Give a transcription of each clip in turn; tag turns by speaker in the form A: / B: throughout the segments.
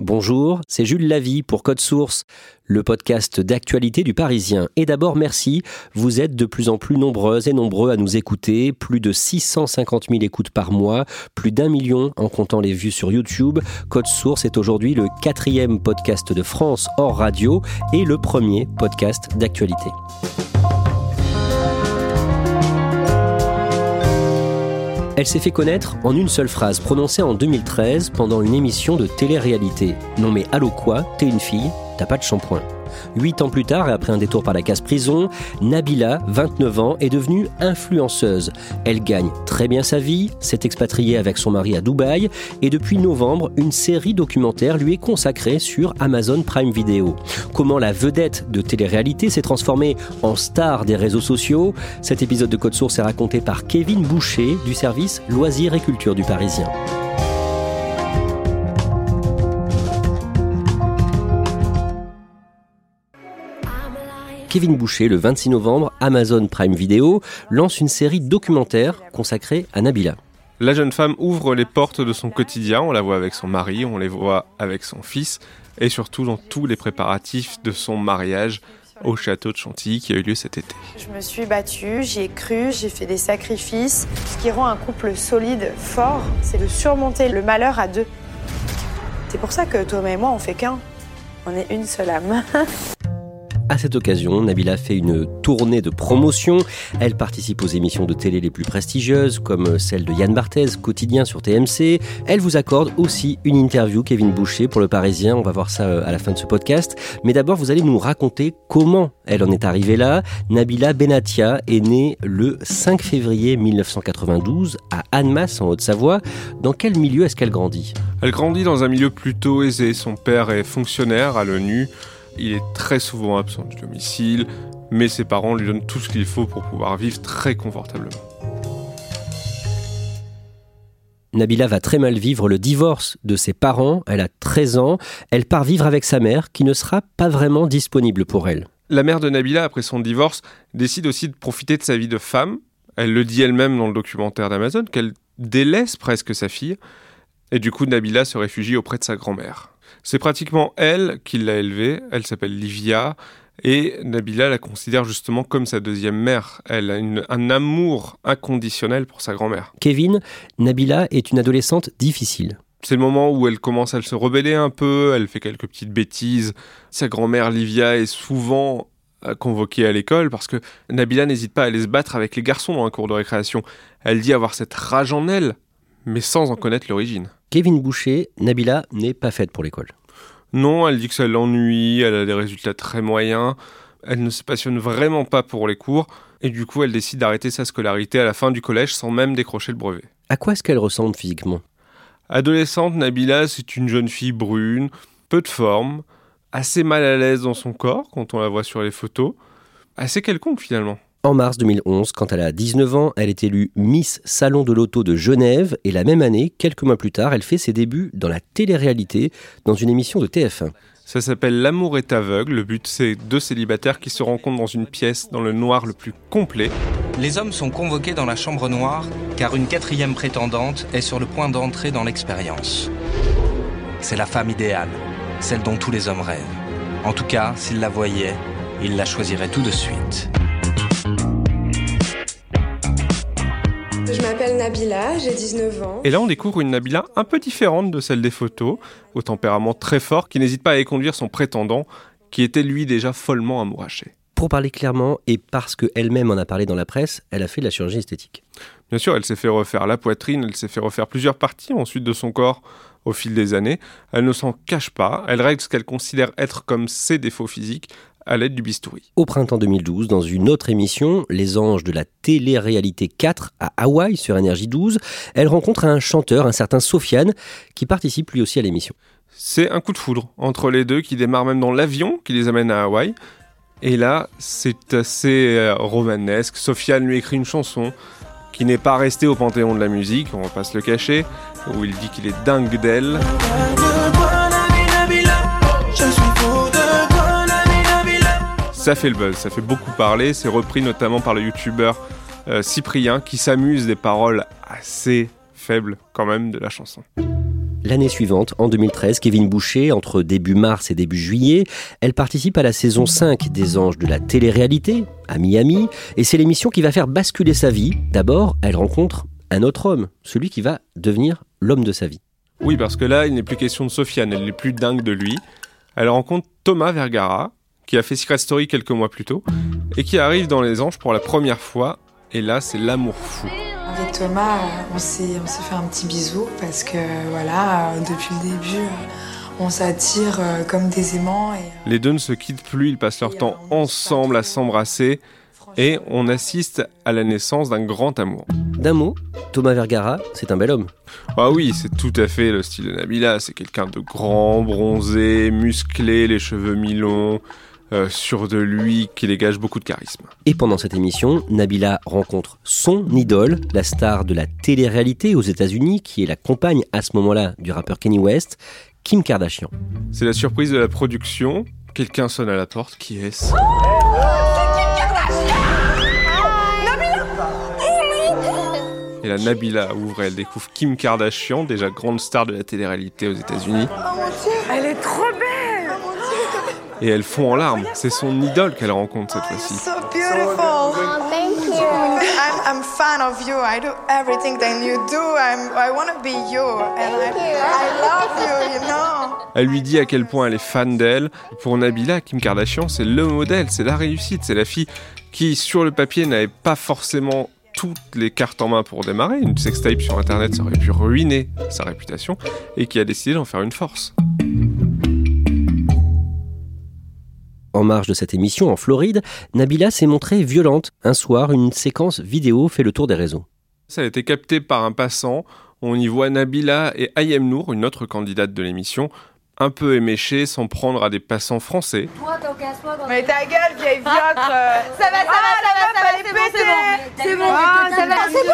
A: Bonjour, c'est Jules Lavie pour Code Source, le podcast d'actualité du Parisien. Et d'abord, merci, vous êtes de plus en plus nombreuses et nombreux à nous écouter, plus de 650 000 écoutes par mois, plus d'un million en comptant les vues sur YouTube. Code Source est aujourd'hui le quatrième podcast de France hors radio et le premier podcast d'actualité. Elle s'est fait connaître en une seule phrase prononcée en 2013 pendant une émission de télé-réalité. Non mais allô quoi T'es une fille T'as pas de shampoing. Huit ans plus tard, et après un détour par la case prison, Nabila, 29 ans, est devenue influenceuse. Elle gagne très bien sa vie, s'est expatriée avec son mari à Dubaï, et depuis novembre, une série documentaire lui est consacrée sur Amazon Prime Video. Comment la vedette de télé-réalité s'est transformée en star des réseaux sociaux? Cet épisode de Code Source est raconté par Kevin Boucher du service Loisirs et Culture du Parisien. Kevin Boucher, le 26 novembre, Amazon Prime Video lance une série documentaire consacrée à Nabila.
B: La jeune femme ouvre les portes de son quotidien, on la voit avec son mari, on les voit avec son fils, et surtout dans tous les préparatifs de son mariage au château de Chantilly qui a eu lieu cet été.
C: Je me suis battue, j'y ai cru, j'ai fait des sacrifices. Ce qui rend un couple solide, fort, c'est de surmonter le malheur à deux. C'est pour ça que Thomas et moi, on fait qu'un. On est une seule âme.
A: À cette occasion, Nabila fait une tournée de promotion. Elle participe aux émissions de télé les plus prestigieuses, comme celle de Yann Barthez, quotidien sur TMC. Elle vous accorde aussi une interview, Kevin Boucher, pour Le Parisien. On va voir ça euh, à la fin de ce podcast. Mais d'abord, vous allez nous raconter comment elle en est arrivée là. Nabila Benatia est née le 5 février 1992 à Annemasse, en Haute-Savoie. Dans quel milieu est-ce qu'elle grandit?
B: Elle grandit dans un milieu plutôt aisé. Son père est fonctionnaire à l'ONU. Il est très souvent absent du domicile, mais ses parents lui donnent tout ce qu'il faut pour pouvoir vivre très confortablement.
A: Nabila va très mal vivre le divorce de ses parents, elle a 13 ans, elle part vivre avec sa mère qui ne sera pas vraiment disponible pour elle.
B: La mère de Nabila, après son divorce, décide aussi de profiter de sa vie de femme. Elle le dit elle-même dans le documentaire d'Amazon, qu'elle délaisse presque sa fille. Et du coup, Nabila se réfugie auprès de sa grand-mère. C'est pratiquement elle qui l'a élevée. Elle s'appelle Livia. Et Nabila la considère justement comme sa deuxième mère. Elle a un amour inconditionnel pour sa grand-mère.
A: Kevin, Nabila est une adolescente difficile.
B: C'est le moment où elle commence à se rebeller un peu, elle fait quelques petites bêtises. Sa grand-mère Livia est souvent euh, convoquée à l'école parce que Nabila n'hésite pas à aller se battre avec les garçons dans un cours de récréation. Elle dit avoir cette rage en elle, mais sans en connaître l'origine.
A: Kevin Boucher, Nabila n'est pas faite pour l'école.
B: Non, elle dit que ça l'ennuie, elle a des résultats très moyens, elle ne se passionne vraiment pas pour les cours, et du coup elle décide d'arrêter sa scolarité à la fin du collège sans même décrocher le brevet.
A: À quoi est-ce qu'elle ressemble physiquement?
B: Adolescente, Nabila, c'est une jeune fille brune, peu de forme, assez mal à l'aise dans son corps quand on la voit sur les photos, assez quelconque finalement.
A: En mars 2011, quand elle a 19 ans, elle est élue Miss Salon de l'Auto de Genève et la même année, quelques mois plus tard, elle fait ses débuts dans la télé-réalité dans une émission de TF1.
B: Ça s'appelle L'amour est aveugle. Le but, c'est deux célibataires qui se rencontrent dans une pièce dans le noir le plus complet.
D: Les hommes sont convoqués dans la chambre noire car une quatrième prétendante est sur le point d'entrer dans l'expérience. C'est la femme idéale, celle dont tous les hommes rêvent. En tout cas, s'ils la voyaient, ils la choisiraient tout de suite.
C: Nabila, j'ai 19 ans.
B: Et là, on découvre une Nabila un peu différente de celle des photos, au tempérament très fort, qui n'hésite pas à éconduire son prétendant, qui était lui déjà follement amouraché.
A: Pour parler clairement, et parce qu'elle-même en a parlé dans la presse, elle a fait de la chirurgie esthétique.
B: Bien sûr, elle s'est fait refaire la poitrine, elle s'est fait refaire plusieurs parties ensuite de son corps au fil des années. Elle ne s'en cache pas, elle règle ce qu'elle considère être comme ses défauts physiques à l'aide du bistouri.
A: Au printemps 2012, dans une autre émission, Les Anges de la télé-réalité 4 à Hawaï sur Énergie 12, elle rencontre un chanteur, un certain Sofiane, qui participe lui aussi à l'émission.
B: C'est un coup de foudre entre les deux qui démarre même dans l'avion qui les amène à Hawaï. Et là, c'est assez euh, romanesque. Sofiane lui écrit une chanson qui n'est pas restée au panthéon de la musique, on va pas se le cacher, où il dit qu'il est dingue d'elle. Ça fait le buzz, ça fait beaucoup parler. C'est repris notamment par le youtubeur euh, Cyprien qui s'amuse des paroles assez faibles quand même de la chanson.
A: L'année suivante, en 2013, Kevin Boucher, entre début mars et début juillet, elle participe à la saison 5 des Anges de la télé-réalité, à Miami, et c'est l'émission qui va faire basculer sa vie. D'abord, elle rencontre un autre homme, celui qui va devenir l'homme de sa vie.
B: Oui, parce que là, il n'est plus question de Sofiane, elle n'est plus dingue de lui. Elle rencontre Thomas Vergara, qui a fait Secret Story quelques mois plus tôt, et qui arrive dans Les Anges pour la première fois, et là, c'est l'amour fou.
E: Avec Thomas, on s'est, fait un petit bisou, parce que voilà, depuis le début, on s'attire euh, comme des aimants. Et...
B: Les deux ne se quittent plus, ils passent leur temps ensemble à s'embrasser, et on assiste à la naissance d'un grand amour.
A: D'un mot, Thomas Vergara, c'est un bel homme.
B: Ah oui, c'est tout à fait le style de Nabila. C'est quelqu'un de grand, bronzé, musclé, les cheveux mi-longs, euh, sûr de lui, qui dégage beaucoup de charisme.
A: Et pendant cette émission, Nabila rencontre son idole, la star de la télé-réalité aux États-Unis, qui est la compagne à ce moment-là du rappeur Kenny West, Kim Kardashian.
B: C'est la surprise de la production. Quelqu'un sonne à la porte. Qui est-ce? Et la Nabila ouvre elle découvre Kim Kardashian, déjà grande star de la télé-réalité aux États-Unis.
C: Elle est trop
B: Et elle fond en larmes. C'est son idole qu'elle rencontre cette fois-ci.
E: So beautiful.
F: thank you.
E: I'm, I'm fan of you. I do everything that you do. I'm, I want to be you. And I, I love you, you know.
B: Elle lui dit à quel point elle est fan d'elle. Pour Nabila, Kim Kardashian, c'est le modèle, c'est la réussite, c'est la fille qui, sur le papier, n'avait pas forcément toutes les cartes en main pour démarrer. Une sextape sur Internet, ça aurait pu ruiner sa réputation, et qui a décidé d'en faire une force.
A: En marge de cette émission, en Floride, Nabila s'est montrée violente. Un soir, une séquence vidéo fait le tour des réseaux.
B: Ça a été capté par un passant. On y voit Nabila et Ayem Nour, une autre candidate de l'émission, un peu éméchée, s'en prendre à des passants français.
C: Mais ta gueule, vieille viotre Ça va, ça va, ça va, ça va, c'est bon, c'est bon C'est bon, ça va, c'est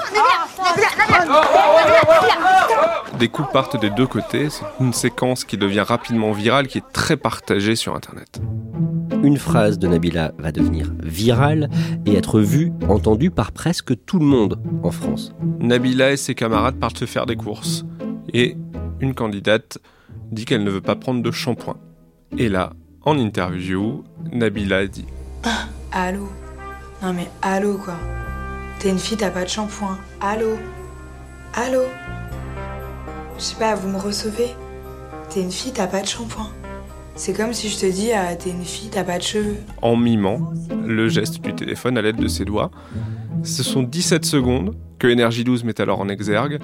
C: bon,
B: Des coups partent des deux côtés. C'est une séquence qui devient rapidement virale, qui est très partagée sur Internet.
A: Une phrase de Nabila va devenir virale et être vue, entendue par presque tout le monde en France.
B: Nabila et ses camarades partent se faire des courses. Et une candidate dit qu'elle ne veut pas prendre de shampoing. Et là, en interview, Nabila dit
E: Allô? Non mais allô quoi? T'es une fille, t'as pas de shampoing. Allô? Allô? Je sais pas, vous me recevez? T'es une fille, t'as pas de shampoing. C'est comme si je te dis, ah, t'es une fille, t'as pas de cheveux.
B: en mimant le geste du téléphone à l'aide de ses doigts. Ce sont 17 secondes que Energy 12 met alors en exergue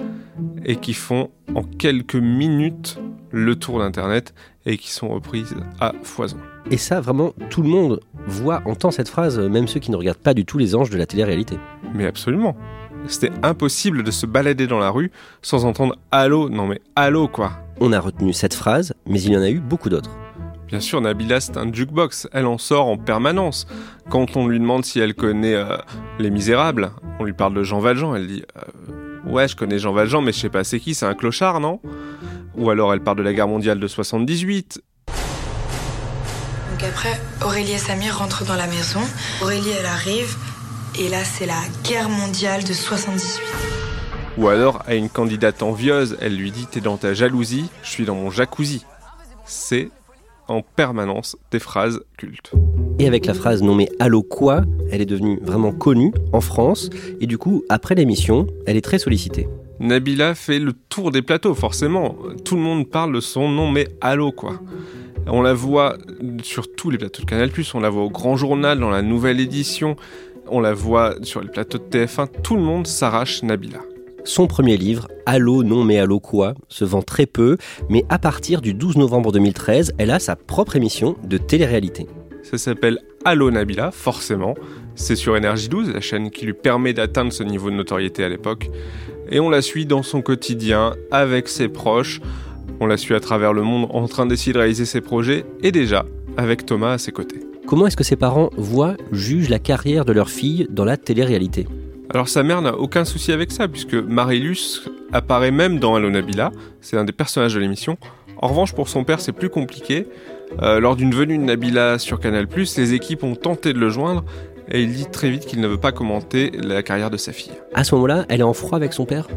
B: et qui font en quelques minutes le tour d'Internet et qui sont reprises à foison.
A: Et ça, vraiment, tout le monde voit, entend cette phrase, même ceux qui ne regardent pas du tout les anges de la télé-réalité.
B: Mais absolument. C'était impossible de se balader dans la rue sans entendre Allô Non mais Allô quoi
A: On a retenu cette phrase, mais il y en a eu beaucoup d'autres.
B: Bien sûr, Nabila, c'est un jukebox. Elle en sort en permanence. Quand on lui demande si elle connaît euh, Les Misérables, on lui parle de Jean Valjean. Elle dit euh, Ouais, je connais Jean Valjean, mais je sais pas c'est qui, c'est un clochard, non? Ou alors elle parle de la guerre mondiale de 78.
E: Donc après, Aurélie et Samir rentrent dans la maison. Aurélie, elle arrive. Et là, c'est la guerre mondiale de 78.
B: Ou alors à une candidate envieuse, elle lui dit T'es dans ta jalousie, je suis dans mon jacuzzi. C'est en permanence des phrases cultes.
A: Et avec la phrase non mais allô quoi, elle est devenue vraiment connue en France. Et du coup, après l'émission, elle est très sollicitée.
B: Nabila fait le tour des plateaux, forcément. Tout le monde parle de son nom, mais allô quoi. On la voit sur tous les plateaux de Canal+, on la voit au Grand Journal, dans la nouvelle édition, on la voit sur les plateaux de TF1, tout le monde s'arrache Nabila.
A: Son premier livre, Allô, non mais allô quoi, se vend très peu, mais à partir du 12 novembre 2013, elle a sa propre émission de télé-réalité.
B: Ça s'appelle Allo Nabila, forcément. C'est sur Énergie 12, la chaîne qui lui permet d'atteindre ce niveau de notoriété à l'époque. Et on la suit dans son quotidien, avec ses proches. On la suit à travers le monde en train d'essayer de réaliser ses projets, et déjà avec Thomas à ses côtés.
A: Comment est-ce que ses parents voient, jugent la carrière de leur fille dans la télé-réalité?
B: Alors sa mère n'a aucun souci avec ça, puisque Marilus apparaît même dans Allo Nabila, c'est un des personnages de l'émission. En revanche, pour son père, c'est plus compliqué. Euh, lors d'une venue de Nabila sur Canal+, les équipes ont tenté de le joindre, et il dit très vite qu'il ne veut pas commenter la carrière de sa fille.
A: À ce moment-là, elle est en froid avec son père?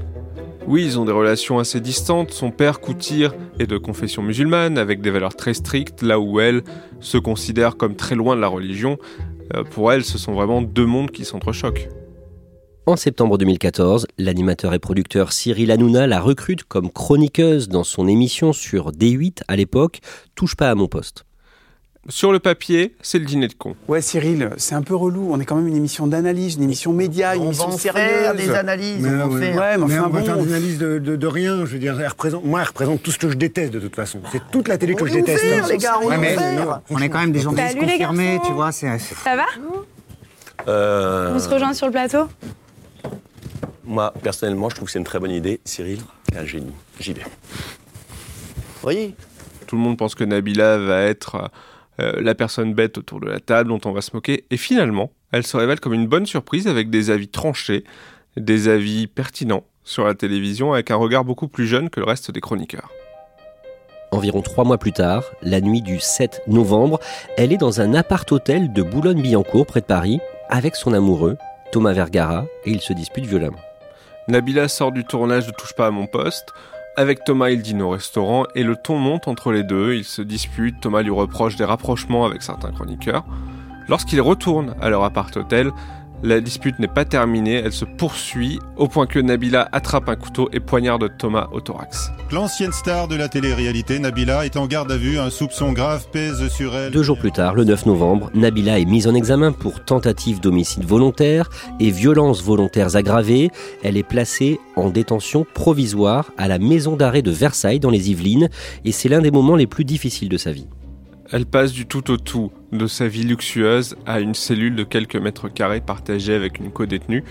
B: Oui, ils ont des relations assez distantes. Son père, Koutir, est de confession musulmane, avec des valeurs très strictes, là où elle se considère comme très loin de la religion. Euh, pour elle, ce sont vraiment deux mondes qui s'entrechoquent.
A: En septembre 2014, l'animateur et producteur Cyril Hanouna la recrute comme chroniqueuse dans son émission sur D8 à l'époque, Touche pas à mon poste.
B: Sur le papier, c'est le dîner de con.
F: Ouais, Cyril, c'est un peu relou. On est quand même une émission d'analyse, une émission média, une
G: on
F: émission
G: va en
F: sérieuse.
G: faire des analyses.
H: Mais
G: on va
H: ouais.
G: faire.
F: Ouais, mais
H: Mais
F: enfin
H: on va faire
F: bon.
H: des analyses de, de- de rien. Je veux dire, elle représente, moi, elle représente tout ce que je déteste de toute façon. C'est toute la télé que
G: On
H: je
G: est
H: déteste.
G: ouvert, les gars, on
H: Ouais,
G: est
H: mais
G: ouvert.
H: non,
I: On est quand même des journalistes confirmés, tu vois.
E: Ça va?
J: Euh,
E: On se rejoint sur le plateau?
J: Moi, personnellement, je trouve que c'est une très bonne idée. Cyril, t'es un génie. J'y vais.
G: Oui.
B: Tout le monde pense que Nabila va être euh, la personne bête autour de la table dont on va se moquer. Et finalement, elle se révèle comme une bonne surprise avec des avis tranchés, des avis pertinents sur la télévision, avec un regard beaucoup plus jeune que le reste des chroniqueurs.
A: Environ trois mois plus tard, la nuit du 7 novembre, elle est dans un appart-hôtel de Boulogne-Billancourt, près de Paris, avec son amoureux, Thomas Vergara, et ils se disputent violemment.
B: Nabila sort du tournage de Touche pas à mon poste. Avec Thomas, il dîne au restaurant et le ton monte entre les deux. Ils se disputent. Thomas lui reproche des rapprochements avec certains chroniqueurs. Lorsqu'ils retournent à leur appart-hôtel, la dispute n'est pas terminée. Elle se poursuit au point que Nabila attrape un couteau et poignarde Thomas au thorax.
K: L'ancienne star de la télé-réalité, Nabila, est en garde à vue. Un soupçon grave pèse sur elle.
A: Deux jours plus tard, le 9 novembre, Nabila est mise en examen pour tentative d'homicide volontaire et violences volontaires aggravées. Elle est placée en détention provisoire à la maison d'arrêt de Versailles dans les Yvelines et c'est l'un des moments les plus difficiles de sa vie.
B: Elle passe du tout au tout de sa vie luxueuse à une cellule de quelques mètres carrés partagée avec une co-détenue.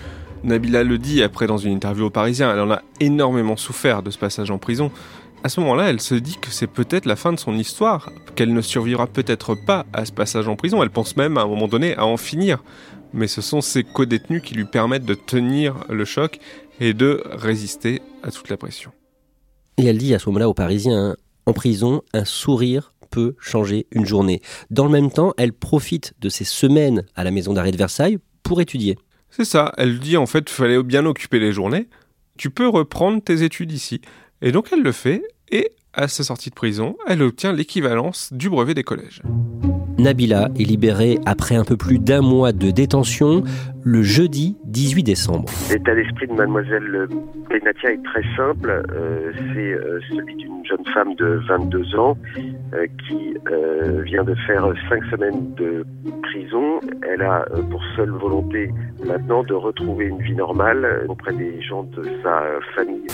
B: Nabila le dit après dans une interview au Parisien, elle en a énormément souffert de ce passage en prison. À ce moment-là, elle se dit que c'est peut-être la fin de son histoire, qu'elle ne survivra peut-être pas à ce passage en prison. Elle pense même à un moment donné à en finir. Mais ce sont ces co-détenus qui lui permettent de tenir le choc et de résister à toute la pression.
A: Et elle dit à ce moment-là aux Parisiens, en prison, un sourire peut changer une journée. Dans le même temps, elle profite de ces semaines à la maison d'arrêt de Versailles pour étudier.
B: C'est ça, elle dit en fait qu'il fallait bien occuper les journées. Tu peux reprendre tes études ici. Et donc elle le fait, et à sa sortie de prison, elle obtient l'équivalence du brevet des collèges.
A: Nabila est libérée après un peu plus d'un mois de détention le jeudi 18 décembre.
L: L'état d'esprit de mademoiselle Benatia est très simple. Euh, c'est euh, celui d'une jeune femme de 22 ans euh, qui euh, vient de faire cinq semaines de prison. Elle a euh, pour seule volonté maintenant de retrouver une vie normale auprès des gens de sa famille.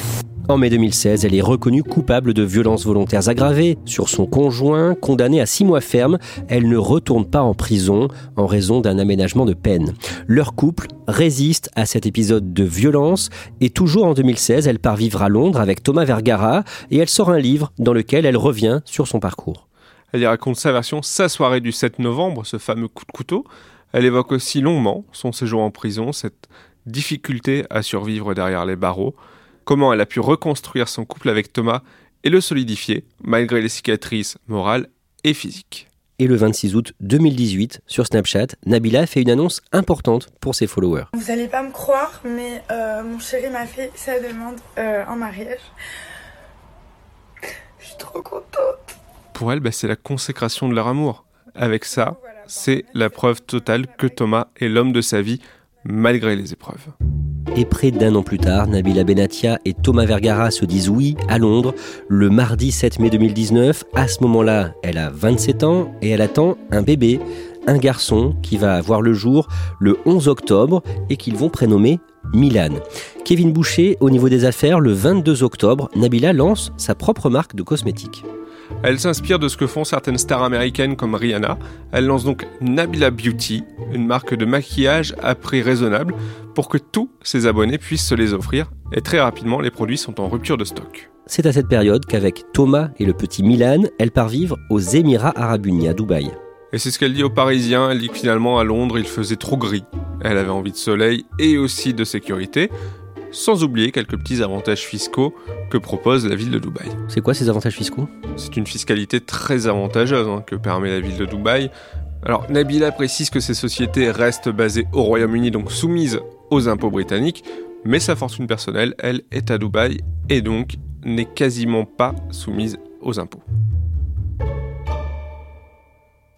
A: En mai 2016, elle est reconnue coupable de violences volontaires aggravées sur son conjoint, condamnée à six mois ferme. Elle ne retourne pas en prison en raison d'un aménagement de peine. Leur couple résiste à cet épisode de violence et toujours en 2016, elle part vivre à Londres avec Thomas Vergara et elle sort un livre dans lequel elle revient sur son parcours.
B: Elle y raconte sa version, sa soirée du 7 novembre, ce fameux coup de couteau. Elle évoque aussi longuement son séjour en prison, cette difficulté à survivre derrière les barreaux, comment elle a pu reconstruire son couple avec Thomas et le solidifier, malgré les cicatrices morales et physiques.
A: Et le 26 août 2018, sur Snapchat, Nabila fait une annonce importante pour ses followers.
E: Vous allez pas me croire, mais euh, mon chéri m'a fait sa demande euh, en mariage. Je suis trop contente.
B: Pour elle, bah, c'est la consécration de leur amour. Avec ça, c'est la preuve totale que Thomas est l'homme de sa vie, malgré les épreuves.
A: Et près d'un an plus tard, Nabila Benatia et Thomas Vergara se disent oui à Londres le mardi 7 mai 2019. À ce moment-là, elle a 27 ans et elle attend un bébé, un garçon qui va avoir le jour le 11 octobre et qu'ils vont prénommer Milan. Kevin Boucher, au niveau des affaires, le 22 octobre, Nabila lance sa propre marque de cosmétiques.
B: Elle s'inspire de ce que font certaines stars américaines comme Rihanna. Elle lance donc Nabila Beauty, une marque de maquillage à prix raisonnable pour que tous ses abonnés puissent se les offrir. Et très rapidement, les produits sont en rupture de stock.
A: C'est à cette période qu'avec Thomas et le petit Milan, elle part vivre aux Émirats Arabes Unis à Dubaï.
B: Et c'est ce qu'elle dit aux Parisiens. Elle dit que finalement à Londres, il faisait trop gris. Elle avait envie de soleil et aussi de sécurité, sans oublier quelques petits avantages fiscaux que propose la ville de Dubaï.
A: C'est quoi ces avantages fiscaux?
B: C'est une fiscalité très avantageuse hein, que permet la ville de Dubaï. Alors Nabila précise que ces sociétés restent basées au Royaume-Uni, donc soumises aux impôts britanniques, Mais sa fortune personnelle, elle, est à Dubaï et donc n'est quasiment pas soumise aux impôts.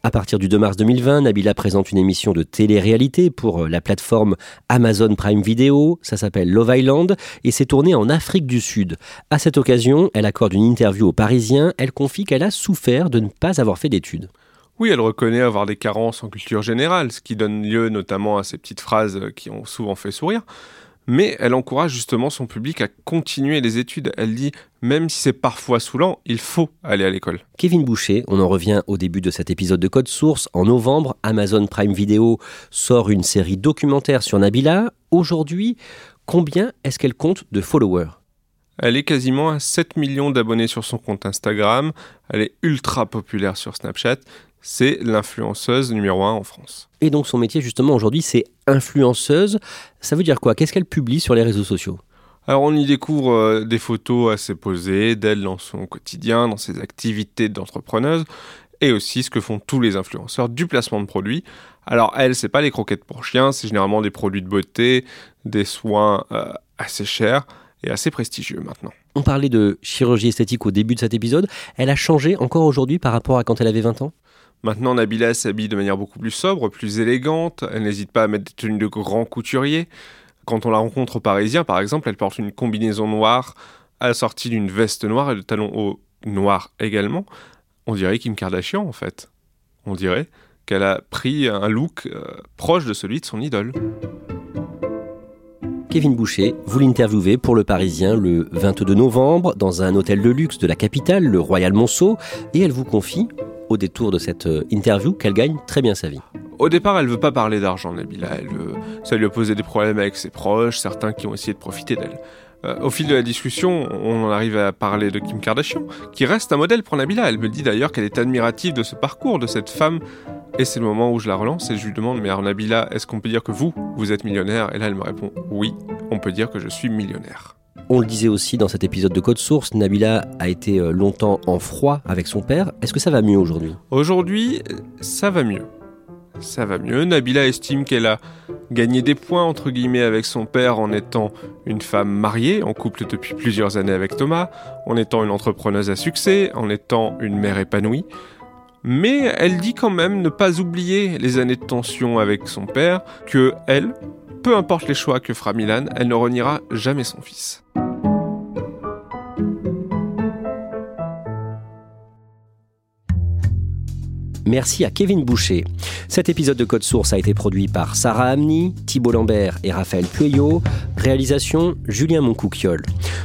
A: À partir du 2 mars 2020, Nabila présente une émission de télé-réalité pour euh, la plateforme Amazon Prime Video. Ça s'appelle Love Island et c'est tourné en Afrique du Sud. À cette occasion, elle accorde une interview aux Parisiens. Elle confie qu'elle a souffert de ne pas avoir fait d'études.
B: Oui, elle reconnaît avoir des carences en culture générale, ce qui donne lieu notamment à ces petites phrases qui ont souvent fait sourire mais elle encourage justement son public à continuer les études. Elle dit, même si c'est parfois saoulant, il faut aller à l'école.
A: Kevin Boucher, on en revient au début de cet épisode de Code Source. En novembre, Amazon Prime Video sort une série documentaire sur Nabila. Aujourd'hui, combien est-ce qu'elle compte de followers?
B: Elle est quasiment à 7 millions d'abonnés sur son compte Instagram, elle est ultra populaire sur Snapchat, c'est l'influenceuse numéro un en France.
A: Et donc son métier justement aujourd'hui c'est influenceuse. Ça veut dire quoi? Qu'est-ce qu'elle publie sur les réseaux sociaux?
B: Alors on y découvre euh, des photos assez posées d'elle dans son quotidien, dans ses activités d'entrepreneuse, et aussi ce que font tous les influenceurs du placement de produits. Alors elle, c'est pas les croquettes pour chiens, c'est généralement des produits de beauté, des soins euh, assez chers et assez prestigieux maintenant.
A: On parlait de chirurgie esthétique au début de cet épisode. Elle a changé encore aujourd'hui par rapport à quand elle avait 20 ans?
B: Maintenant, Nabila s'habille de manière beaucoup plus sobre, plus élégante. Elle n'hésite pas à mettre des tenues de grand couturier. Quand on la rencontre au Parisien, par exemple, elle porte une combinaison noire assortie d'une veste noire et de talons hauts noirs également. On dirait Kim Kardashian, en fait. On dirait qu'elle a pris un look euh, proche de celui de son idole.
A: Kevin Boucher, vous l'interviewez pour Le Parisien le 22 novembre dans un hôtel de luxe de la capitale, le Royal Monceau, et elle vous confie au détour de cette euh, interview qu'elle gagne très bien sa vie.
B: Au départ, elle veut pas parler d'argent, Nabila. Elle, ça lui a posé des problèmes avec ses proches, certains qui ont essayé de profiter d'elle. Euh, au fil de la discussion, on en arrive à parler de Kim Kardashian, qui reste un modèle pour Nabila. Elle me dit d'ailleurs qu'elle est admirative de ce parcours, de cette femme. Et c'est le moment où je la relance et je lui demande, mais alors Nabila, est-ce qu'on peut dire que vous, vous êtes millionnaire? Et là, elle me répond, oui, on peut dire que je suis millionnaire.
A: On le disait aussi dans cet épisode de Code Source, Nabila a été euh, longtemps en froid avec son père. Est-ce que ça va mieux aujourd'hui?
B: Aujourd'hui, ça va mieux. Ça va mieux. Nabila estime qu'elle a gagné des points entre guillemets avec son père en étant une femme mariée, en couple depuis plusieurs années avec Thomas, en étant une entrepreneuse à succès, en étant une mère épanouie. Mais elle dit quand même ne pas oublier les années de tension avec son père, que elle, peu importe les choix que fera Milan, elle ne reniera jamais son fils.
A: Merci à Kevin Boucher. Cet épisode de Code Source a été produit par Sarah Amni, Thibault Lambert et Raphaël Pueyo. Réalisation Julien Moncouquiol.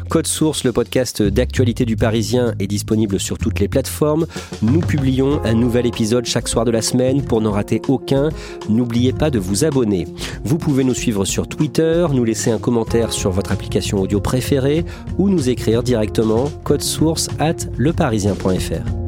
A: Code Source, le podcast d'actualité du Parisien, est disponible sur toutes les plateformes. Nous publions un nouvel épisode chaque soir de la semaine pour n'en rater aucun. N'oubliez pas de vous abonner. Vous pouvez nous suivre sur Twitter, nous laisser un commentaire sur votre application audio préférée ou nous écrire directement code source at leparisien.fr.